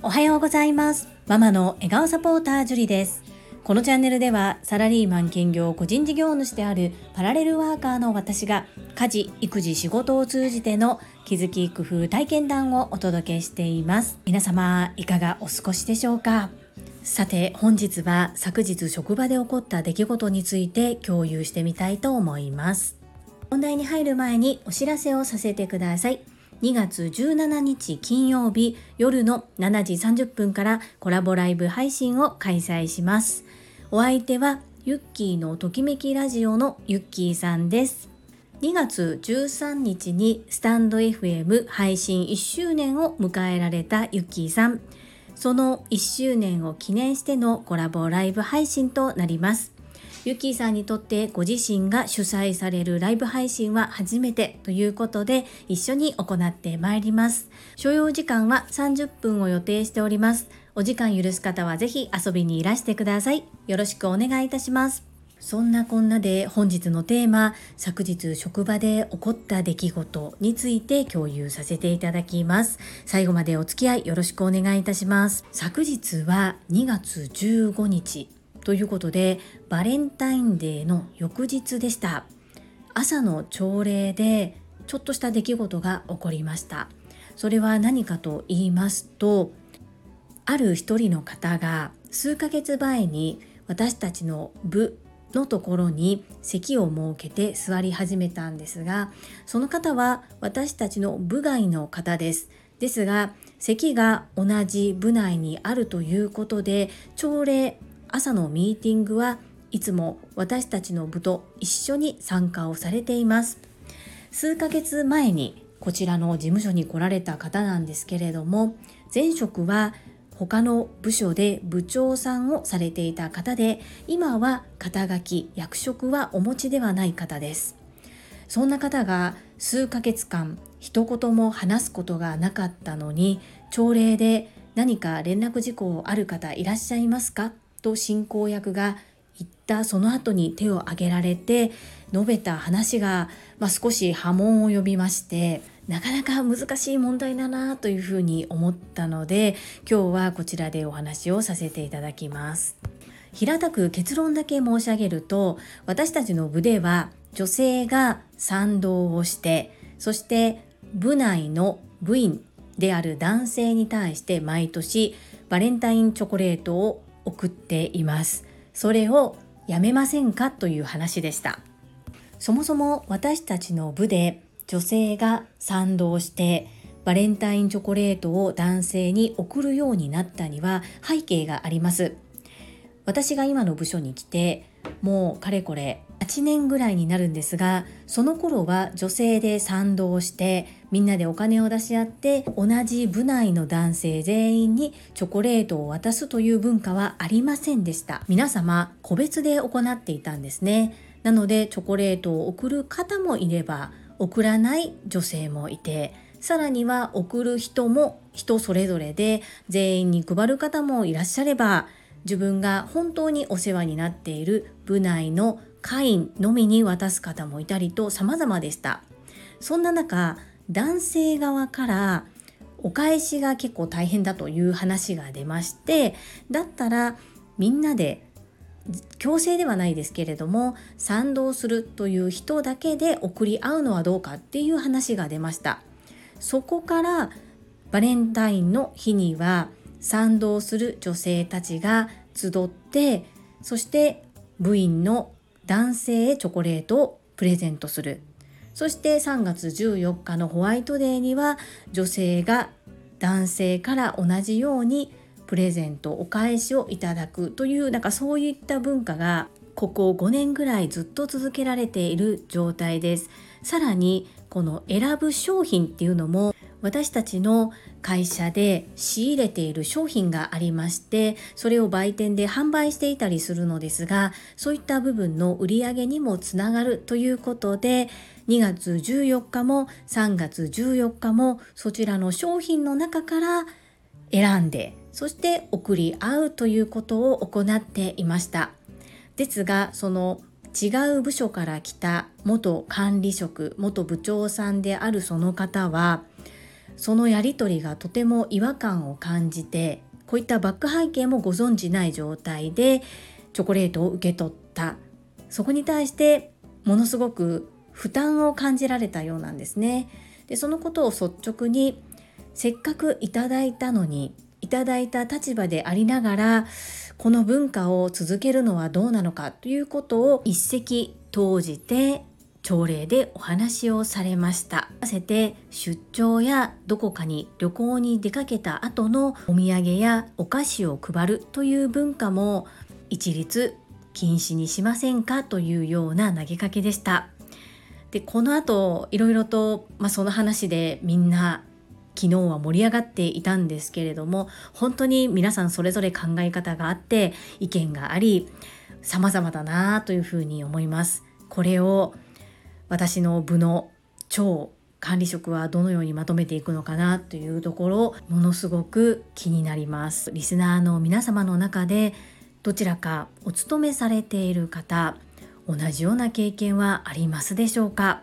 おはようございます。ママの笑顔サポータージュリです。このチャンネルではサラリーマン兼業個人事業主であるパラレルワーカーの私が家事育児仕事を通じての気づき工夫体験談をお届けしています。皆様いかがお過ごしでしょうか？さて本日は昨日職場で起こった出来事について共有してみたいと思います。本題に入る前にお知らせをさせてください2月17日金曜日夜の7時30分からコラボライブ配信を開催します。お相手はユッキーのときめきラジオのユッキーさんです。2月13日にスタンド FM 配信1周年を迎えられたユッキーさん。その1周年を記念してのコラボライブ配信となります。ゆきーさんにとってご自身が主催されるライブ配信は初めてということで一緒に行ってまいります。所要時間は30分を予定しております。お時間許す方はぜひ遊びにいらしてください。よろしくお願いいたします。そんなこんなで本日のテーマ、昨日職場で起こった出来事について共有させていただきます。最後までお付き合いよろしくお願いいたします。昨日は2月15日、ということでバレンタインデーの翌日でした。朝の朝礼でちょっとした出来事が起こりました。それは何かと言いますとある一人の方が数ヶ月前に私たちの部のところに席を設けて座り始めたんですがその方は私たちの部外の方です。ですが席が同じ部内にあるということで朝礼朝のミーティングはいつも私たちの部と一緒に参加をされています。数ヶ月前にこちらの事務所に来られた方なんですけれども前職は他の部署で部長さんをされていた方で今は肩書き役職はお持ちではない方です。そんな方が数ヶ月間一言も話すことがなかったのに朝礼で何か連絡事項ある方いらっしゃいますか？と進行役が言ったその後に手を挙げられて述べた話が、まあ、少し波紋を呼びましてなかなか難しい問題だなというふうに思ったので今日はこちらでお話をさせていただきます。平たく結論だけ申し上げると私たちの部では女性が賛同をしてそして部内の部員である男性に対して毎年バレンタインチョコレートを送っています。それをやめませんかという話でした。そもそも私たちの部で女性が賛同してバレンタインチョコレートを男性に送るようになったには背景があります。私が今の部署に来てもうかれこれ8年ぐらいになるんですがその頃は女性で賛同してみんなでお金を出し合って同じ部内の男性全員にチョコレートを渡すという文化はありませんでした。皆様個別で行っていたんですね。なのでチョコレートを送る方もいれば送らない女性もいてさらには送る人も人それぞれで全員に配る方もいらっしゃれば自分が本当にお世話になっている部内の会員のみに渡す方もいたりと様々でした。そんな中、男性側からお返しが結構大変だという話が出まして、だったらみんなで強制ではないですけれども賛同するという人だけで送り合うのはどうかっていう話が出ましたそこからバレンタインの日には賛同する女性たちが集ってそして部員の男性へチョコレートをプレゼントする。そして3月14日のホワイトデーには女性が男性から同じようにプレゼントお返しをいただくというなんかそういった文化がここ5年ぐらいずっと続けられている状態です。さらにこの選ぶ商品っていうのも私たちの会社で仕入れている商品がありましてそれを売店で販売していたりするのですがそういった部分の売り上げにもつながるということで2月14日も3月14日もそちらの商品の中から選んでそして送り合うということを行っていました。ですがその違う部署から来た元管理職元部長さんであるその方はそのやり取りがとても違和感を感じてこういったバック背景もご存じない状態でチョコレートを受け取ったそこに対してものすごく負担を感じられたようなんですね。でそのことを率直にせっかくいただいたのにいただいた立場でありながらこの文化を続けるのはどうなのかということを一石投じて朝礼でお話をされました合わせて出張やどこかに旅行に出かけた後のお土産やお菓子を配るという文化も一律禁止にしませんかというような投げかけでしたでこの後いろいろと、まあ、その話でみんな昨日は盛り上がっていたんですけれども本当に皆さんそれぞれ考え方があって意見があり様々だなというふうに思います。これを私の部の超管理職はどのようにまとめていくのかなというところものすごく気になります。リスナーの皆様の中でどちらかお勤めされている方同じような経験はありますでしょうか？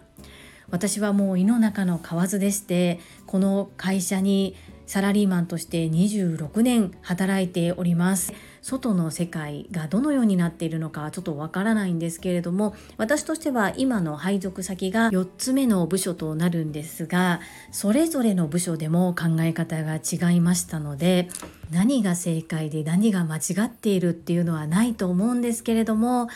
私はもう胃の中の蛙でしてこの会社にサラリーマンとして26年働いております。外の世界がどのようになっているのかちょっとわからないんですけれども私としては今の配属先が4つ目の部署となるんですがそれぞれの部署でも考え方が違いましたので何が正解で何が間違っているっていうのはないと思うんですけれども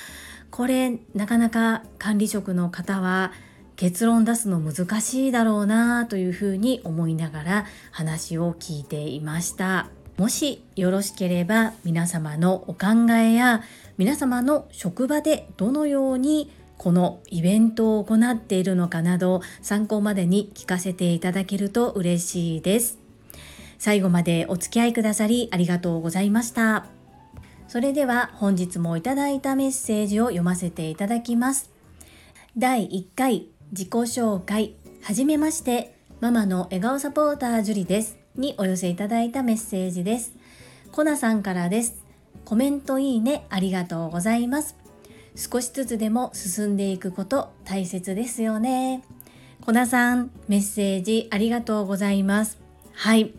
これなかなか管理職の方は結論出すの難しいだろうなというふうに思いながら話を聞いていました。もしよろしければ皆様のお考えや皆様の職場でどのようにこのイベントを行っているのかなど参考までに聞かせていただけると嬉しいです。最後までお付き合いくださりありがとうございました。それでは本日もいただいたメッセージを読ませていただきます。第1回自己紹介はじめましてママの笑顔サポータージュリです。にお寄せいただいたメッセージです。コナさんからです。コメントいいねありがとうございます。少しずつでも進んでいくこと大切ですよね。コナさんメッセージありがとうございます。はい。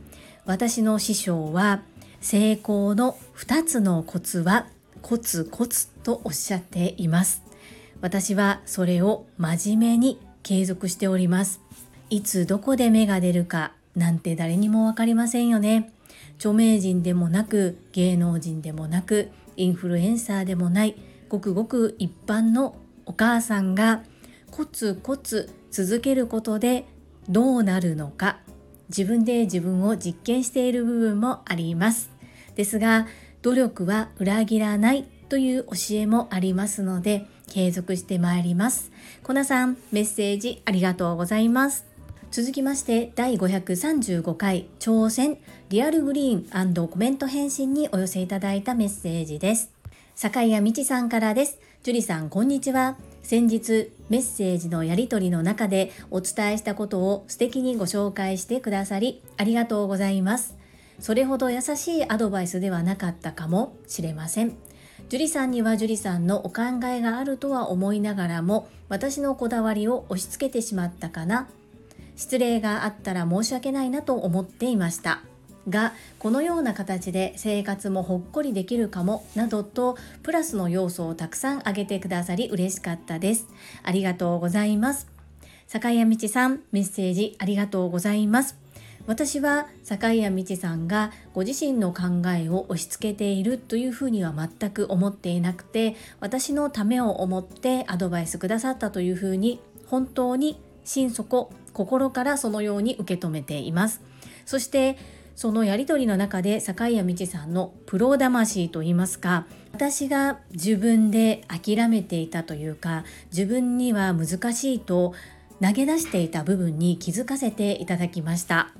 私の師匠は成功の2つのコツはコツコツとおっしゃっています。私はそれを真面目に継続しております。いつどこで芽が出るかなんて誰にもわかりませんよね。著名人でもなく芸能人でもなくインフルエンサーでもないごくごく一般のお母さんがコツコツ続けることでどうなるのか自分で自分を実験している部分もありますですが努力は裏切らないという教えもありますので継続してまいります。コナさん、メッセージありがとうございます。続きまして第535回挑戦リアルグリーンコメント返信にお寄せいただいたメッセージです。坂井谷道さんからです。樹里さん、こんにちは。先日メッセージのやり取りの中でお伝えしたことを素敵にご紹介してくださりありがとうございます。それほど優しいアドバイスではなかったかもしれません。樹里さんには樹里さんのお考えがあるとは思いながらも私のこだわりを押し付けてしまったかな失礼があったら申し訳ないなと思っていました。がこのような形で生活もほっこりできるかもなどとプラスの要素をたくさん挙げてくださり嬉しかったです。ありがとうございます。坂谷道さんメッセージありがとうございます。私は坂谷道さんがご自身の考えを押し付けているというふうには全く思っていなくて私のためを思ってアドバイスくださったというふうに本当に心底心からそのように受け止めています。そしてそのやり取りの中で坂井谷道さんのプロ魂といいますか私が自分で諦めていたというか自分には難しいと投げ出していた部分に気づかせていただきました。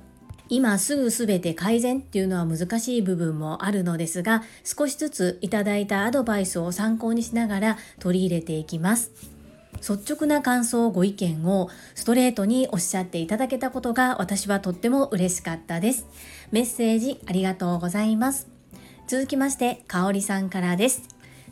今すぐ全て改善っていうのは難しい部分もあるのですが少しずついただいたアドバイスを参考にしながら取り入れていきます。率直な感想ご意見をストレートにおっしゃっていただけたことが私はとっても嬉しかったです。メッセージありがとうございます。続きましてかおりさんからです。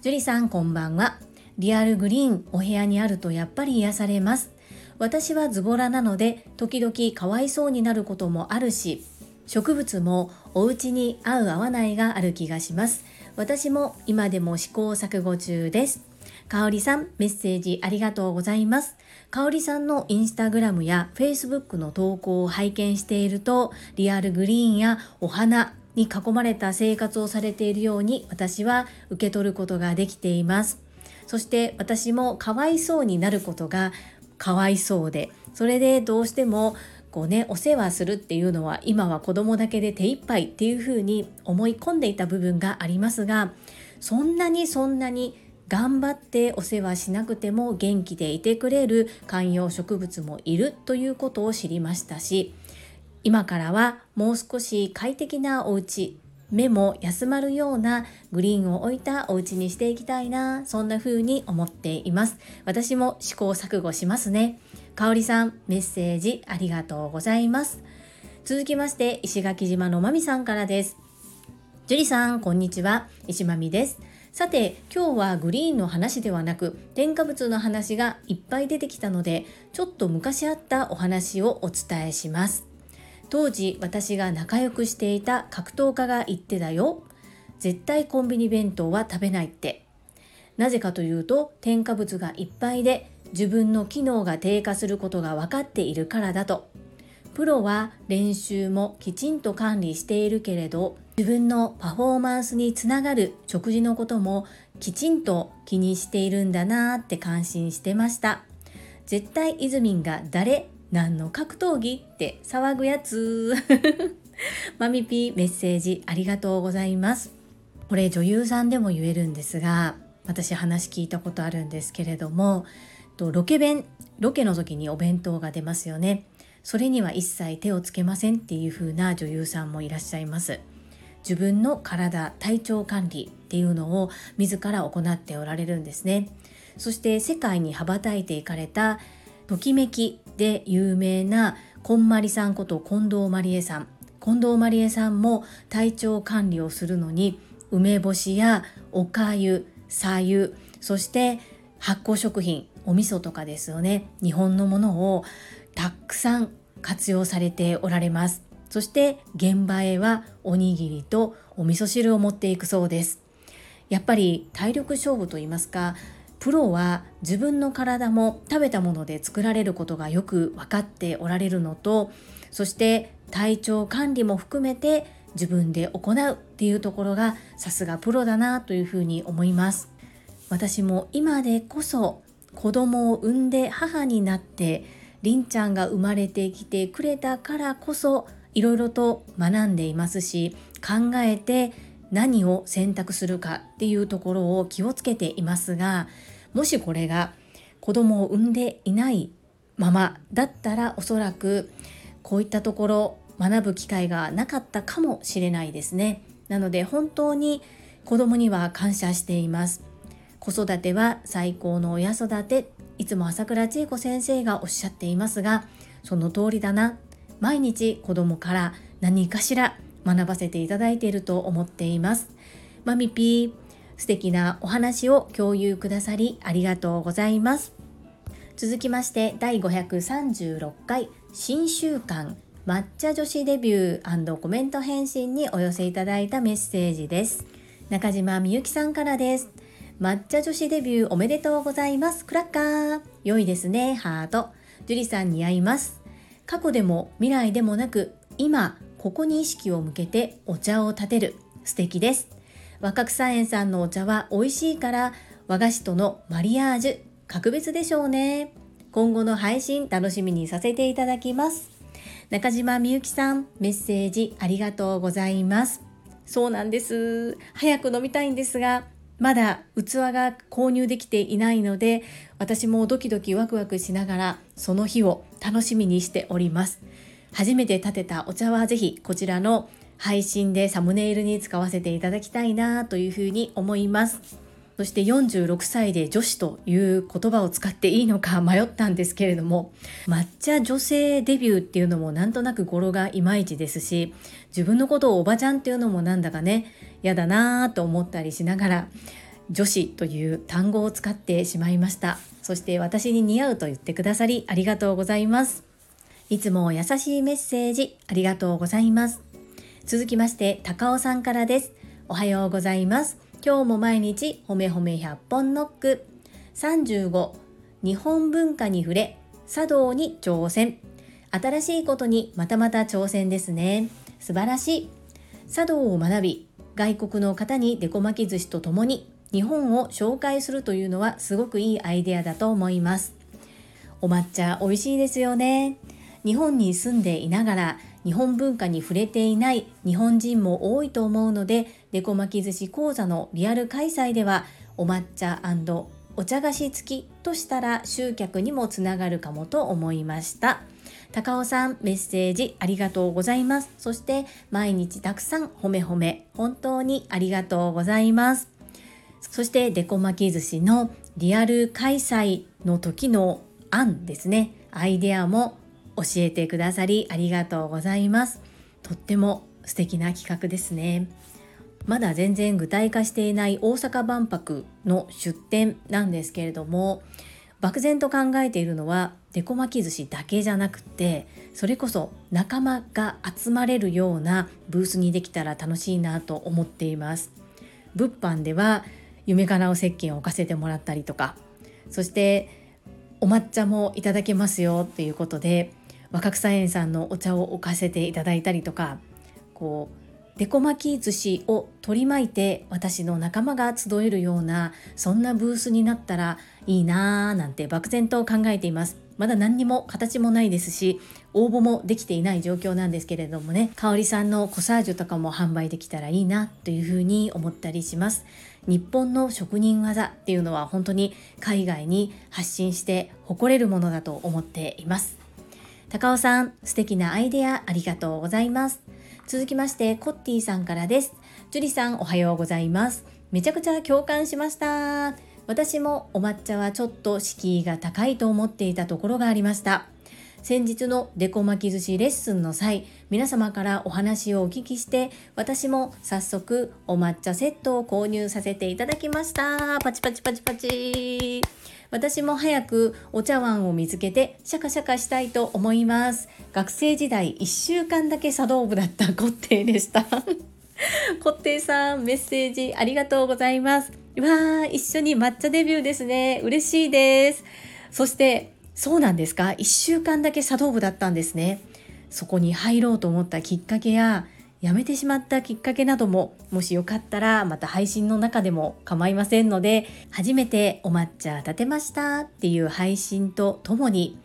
樹里さんこんばんは。リアルグリーンお部屋にあるとやっぱり癒されます。私はズボラなので時々かわいそうになることもあるし植物もお家に合う合わないがある気がします。私も今でも試行錯誤中です。かおりさんメッセージありがとうございます。かおりさんのインスタグラムやフェイスブックの投稿を拝見しているとリアルグリーンやお花に囲まれた生活をされているように私は受け取ることができています。そして私もかわいそうになることがかわいそうでそれでどうしてもこうねお世話するっていうのは今は子供だけで手一杯っていうふうに思い込んでいた部分がありますがそんなにそんなに頑張ってお世話しなくても元気でいてくれる観葉植物もいるということを知りましたし今からはもう少し快適なお家目も休まるようなグリーンを置いたお家にしていきたいなそんな風に思っています私も試行錯誤しますねかおりさん、メッセージありがとうございます。続きまして、石垣島のまみさんからです。樹里さん、こんにちは。石まみです。さて、今日はグリーンの話ではなく、添加物の話がいっぱい出てきたので、ちょっと昔あったお話をお伝えします。当時、私が仲良くしていた格闘家が言ってたよ。絶対コンビニ弁当は食べないって。なぜかというと、添加物がいっぱいで自分の機能が低下することが分かっているからだとプロは練習もきちんと管理しているけれど自分のパフォーマンスにつながる食事のこともきちんと気にしているんだなって感心してました。絶対イズミンが誰何の格闘技って騒ぐやつ。マミピーメッセージありがとうございます。これ女優さんでも言えるんですが私話聞いたことあるんですけれどもとロケ弁ロケの時にお弁当が出ますよね。それには一切手をつけませんっていう風な女優さんもいらっしゃいます。自分の体体調管理っていうのを自ら行っておられるんですね。そして世界に羽ばたいていかれたときめきで有名なこんまりさんこと近藤まりえさん。近藤まりえさんも体調管理をするのに梅干しやおかゆ、さゆ、そして発酵食品お味噌とかですよね。日本のものをたくさん活用されておられます。そして現場へはおにぎりとお味噌汁を持っていくそうです。やっぱり体力勝負と言いますかプロは自分の体も食べたもので作られることがよく分かっておられるのとそして体調管理も含めて自分で行うっていうところがさすがプロだなというふうに思います。私も今でこそ子供を産んで母になってりんちゃんが生まれてきてくれたからこそいろいろと学んでいますし考えて何を選択するかっていうところを気をつけていますがもしこれが子供を産んでいないままだったらおそらくこういったところ学ぶ機会がなかったかもしれないですね。なので本当に子供には感謝しています。子育ては最高の親育ていつも朝倉千恵子先生がおっしゃっていますがその通りだな毎日子供から何かしら学ばせていただいていると思っていますマミピー素敵なお話を共有くださりありがとうございます続きまして第536回新習慣抹茶女子デビューコメント返信にお寄せいただいたメッセージです中島みゆきさんからです抹茶女子デビューおめでとうございます。クラッカー。良いですね。ハート。樹里さん似合います。過去でも未来でもなく、今、ここに意識を向けてお茶を立てる。素敵です。若草園さんのお茶は美味しいから、和菓子とのマリアージュ、格別でしょうね。今後の配信楽しみにさせていただきます。中島みゆきさん、メッセージありがとうございます。そうなんです。早く飲みたいんですが、まだ器が購入できていないので私もドキドキワクワクしながらその日を楽しみにしております。初めて立てたお茶はぜひこちらの配信でサムネイルに使わせていただきたいなというふうに思います。そして46歳で女子という言葉を使っていいのか迷ったんですけれども抹茶女性デビューっていうのもなんとなく語呂がいまいちですし自分のことをおばちゃんっていうのもなんだかね嫌だなぁと思ったりしながら女子という単語を使ってしまいました。そして私に似合うと言ってくださりありがとうございます。いつも優しいメッセージありがとうございます。続きまして高尾さんからです。おはようございます。今日も毎日ほめほめ100本ノック。35日本文化に触れ茶道に挑戦。新しいことにまたまた挑戦ですね。素晴らしい。茶道を学び外国の方にデコ巻き寿司とともに日本を紹介するというのはすごくいいアイデアだと思います。お抹茶美味しいですよね。日本に住んでいながら日本文化に触れていない日本人も多いと思うのでデコ巻き寿司講座のリアル開催ではお抹茶お茶菓子付きとしたら集客にもつながるかもと思いました。高尾さんメッセージありがとうございます。そして毎日たくさん褒め褒め本当にありがとうございます。そしてデコ巻き寿司のリアル開催の時の案ですね。アイデアも教えてくださりありがとうございます。とっても素敵な企画ですね。まだ全然具体化していない大阪万博の出展なんですけれども漠然と考えているのはデコ巻き寿司だけじゃなくてそれこそ仲間が集まれるようなブースにできたら楽しいなと思っています。物販では夢かなお石鹸を置かせてもらったりとかそしてお抹茶もいただけますよっていうことで若草園さんのお茶を置かせていただいたりとかこうデコ巻き寿司を取り巻いて私の仲間が集えるようなそんなブースになったらいいなーなんて漠然と考えています。まだ何にも形もないですし応募もできていない状況なんですけれどもね香里さんのコサージュとかも販売できたらいいなというふうに思ったりします。日本の職人技っていうのは本当に海外に発信して誇れるものだと思っています。高尾さん素敵なアイデアありがとうございます。続きましてコッティさんからです。ジュリさんおはようございます。めちゃくちゃ共感しました。私もお抹茶はちょっと敷居が高いと思っていたところがありました。先日のデコ巻き寿司レッスンの際皆様からお話をお聞きして私も早速お抹茶セットを購入させていただきました。パチパチパチパチ。私も早くお茶碗を見つけてシャカシャカしたいと思います。学生時代1週間だけ茶道部だったコッテイでした。コッテイさんメッセージありがとうございます。わー、一緒に抹茶デビューですね。嬉しいです。そして、そうなんですか ?1 週間だけ茶道部だったんですね。そこに入ろうと思ったきっかけや、辞めてしまったきっかけなども、もしよかったらまた配信の中でも構いませんので、初めてお抹茶立てましたっていう配信とともに、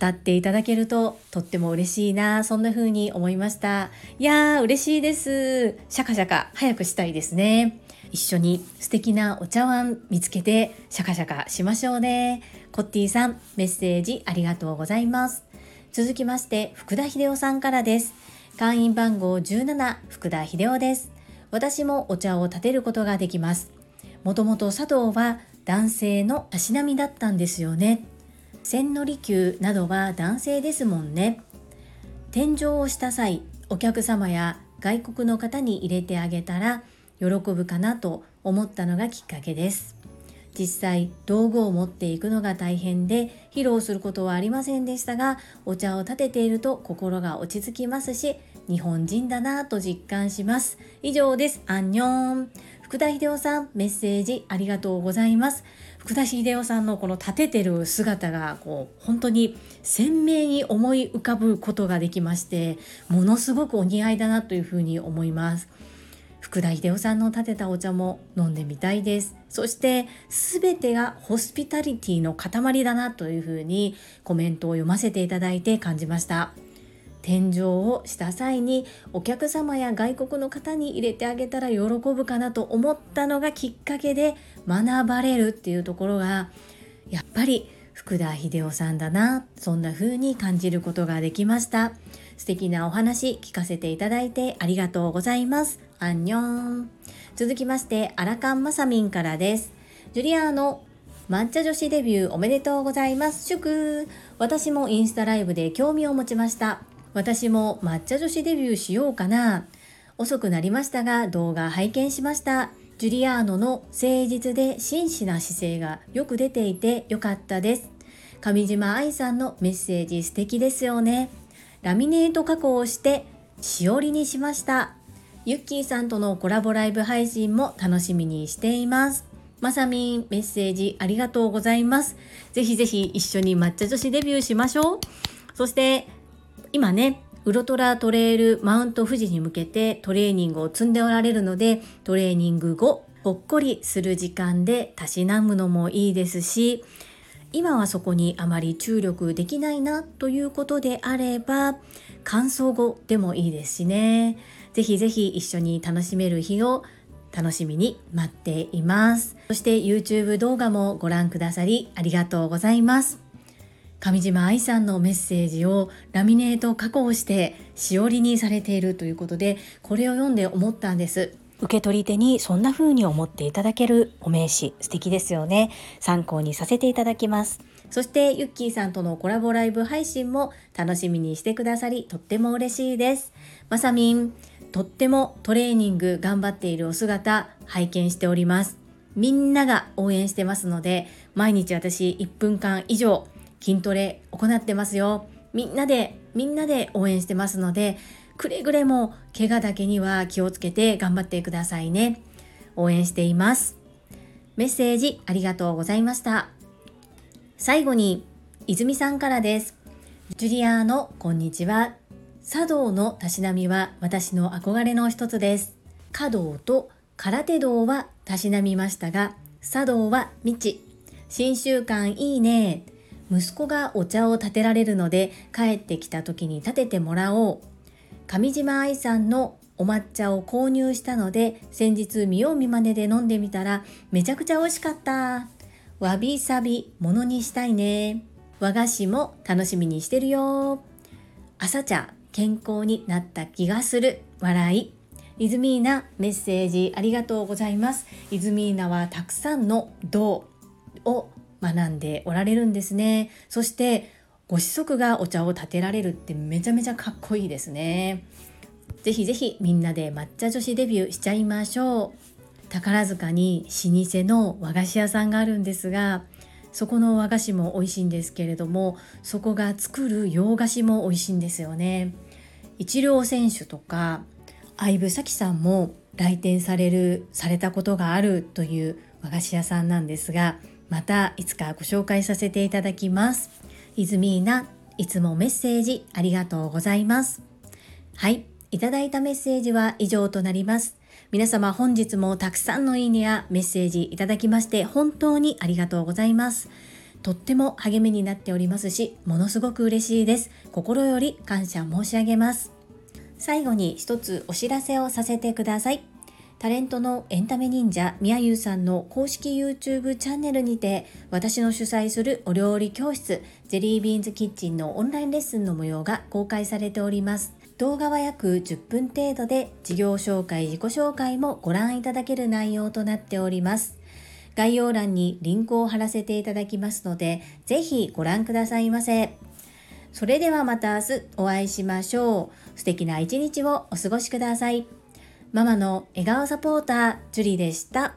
語っていただけるととっても嬉しいなそんな風に思いましたいやー嬉しいですシャカシャカ早くしたいですね一緒に素敵なお茶碗見つけてシャカシャカしましょうね。コッティさん、メッセージありがとうございます。続きまして、福田秀夫さんからです。会員番号17、福田秀夫です。私もお茶を立てることができます。もともと茶道は男性のたしなみだったんですよね。千利休などは男性ですもんね。天井をした際、お客様や外国の方に入れてあげたら喜ぶかなと思ったのがきっかけです。実際道具を持っていくのが大変で披露することはありませんでしたがお茶を立てていると心が落ち着きますし日本人だなと実感します。以上です。アンニョン。福田秀夫さんメッセージありがとうございます。福田秀夫さんのこの立ててる姿がこう本当に鮮明に思い浮かぶことができましてものすごくお似合いだなというふうに思います。福田秀夫さんの立てたお茶も飲んでみたいです。そして全てがホスピタリティの塊だなというふうにコメントを読ませていただいて感じました。天井をした際にお客様や外国の方に入れてあげたら喜ぶかなと思ったのがきっかけで学ばれるっていうところがやっぱり福田秀夫さんだなそんな風に感じることができました。素敵なお話聞かせていただいてありがとうございます。アンニョン。続きましてアラカンマサミンからです。ジュリアーノ抹茶女子デビューおめでとうございます。祝。私もインスタライブで興味を持ちました。私も抹茶女子デビューしようかな。遅くなりましたが動画拝見しました。ジュリアーノの誠実で真摯な姿勢がよく出ていてよかったです。上島愛さんのメッセージ素敵ですよね。ラミネート加工をしてしおりにしました。ユッキーさんとのコラボライブ配信も楽しみにしています。まさみん、メッセージありがとうございます。ぜひぜひ一緒に抹茶女子デビューしましょう。そして、今ね、ウルトラトレイルマウント富士に向けてトレーニングを積んでおられるので、トレーニング後、ほっこりする時間でたしなむのもいいですし、今はそこにあまり注力できないなということであれば、乾燥後でもいいですしね。ぜひぜひ一緒に楽しめる日を楽しみに待っています。そして YouTube 動画もご覧くださりありがとうございます。上島愛さんのメッセージをラミネート加工してしおりにされているということでこれを読んで思ったんです受け取り手にそんな風に思っていただけるお名刺素敵ですよね参考にさせていただきますそしてユッキーさんとのコラボライブ配信も楽しみにしてくださりとっても嬉しいですまさみんとってもトレーニング頑張っているお姿拝見しておりますみんなが応援してますので毎日私1分間以上筋トレ行ってますよ。みんなで、みんなで応援してますので、くれぐれも怪我だけには気をつけて頑張ってくださいね。応援しています。メッセージありがとうございました。最後に、泉さんからです。ジュリアーノ、こんにちは。茶道のたしなみは私の憧れの一つです。華道と空手道はたしなみましたが、茶道は未知。新習慣いいね。息子がお茶を立てられるので帰ってきた時に立ててもらおう上島愛さんのお抹茶を購入したので先日見よう見まねで飲んでみたらめちゃくちゃ美味しかったわびさびものにしたいね和菓子も楽しみにしてるよ朝茶健康になった気がする。笑い。イズミーナメッセージありがとうございます。イズミーナはたくさんの銅を学んでおられるんですね。そしてご子息がお茶を立てられるってめちゃめちゃかっこいいですね。ぜひぜひみんなで抹茶女子デビューしちゃいましょう。宝塚に老舗の和菓子屋さんがあるんですがそこの和菓子も美味しいんですけれどもそこが作る洋菓子も美味しいんですよね一両選手とか相武咲さんも来店されるされたことがあるという和菓子屋さんなんですがまたいつかご紹介させていただきます。イズミーナ、いつもメッセージありがとうございます。はい、いただいたメッセージは以上となります。皆様本日もたくさんのいいねやメッセージいただきまして本当にありがとうございます。とっても励みになっておりますし、ものすごく嬉しいです。心より感謝申し上げます。最後に一つお知らせをさせてください。タレントのエンタメ忍者みやゆうさんの公式 YouTube チャンネルにて私の主催するお料理教室ジェリービーンズキッチンのオンラインレッスンの模様が公開されております動画は約10分程度で事業紹介自己紹介もご覧いただける内容となっております概要欄にリンクを貼らせていただきますのでぜひご覧くださいませそれではまた明日お会いしましょう素敵な一日をお過ごしください。ママの笑顔サポーター、ジュリでした。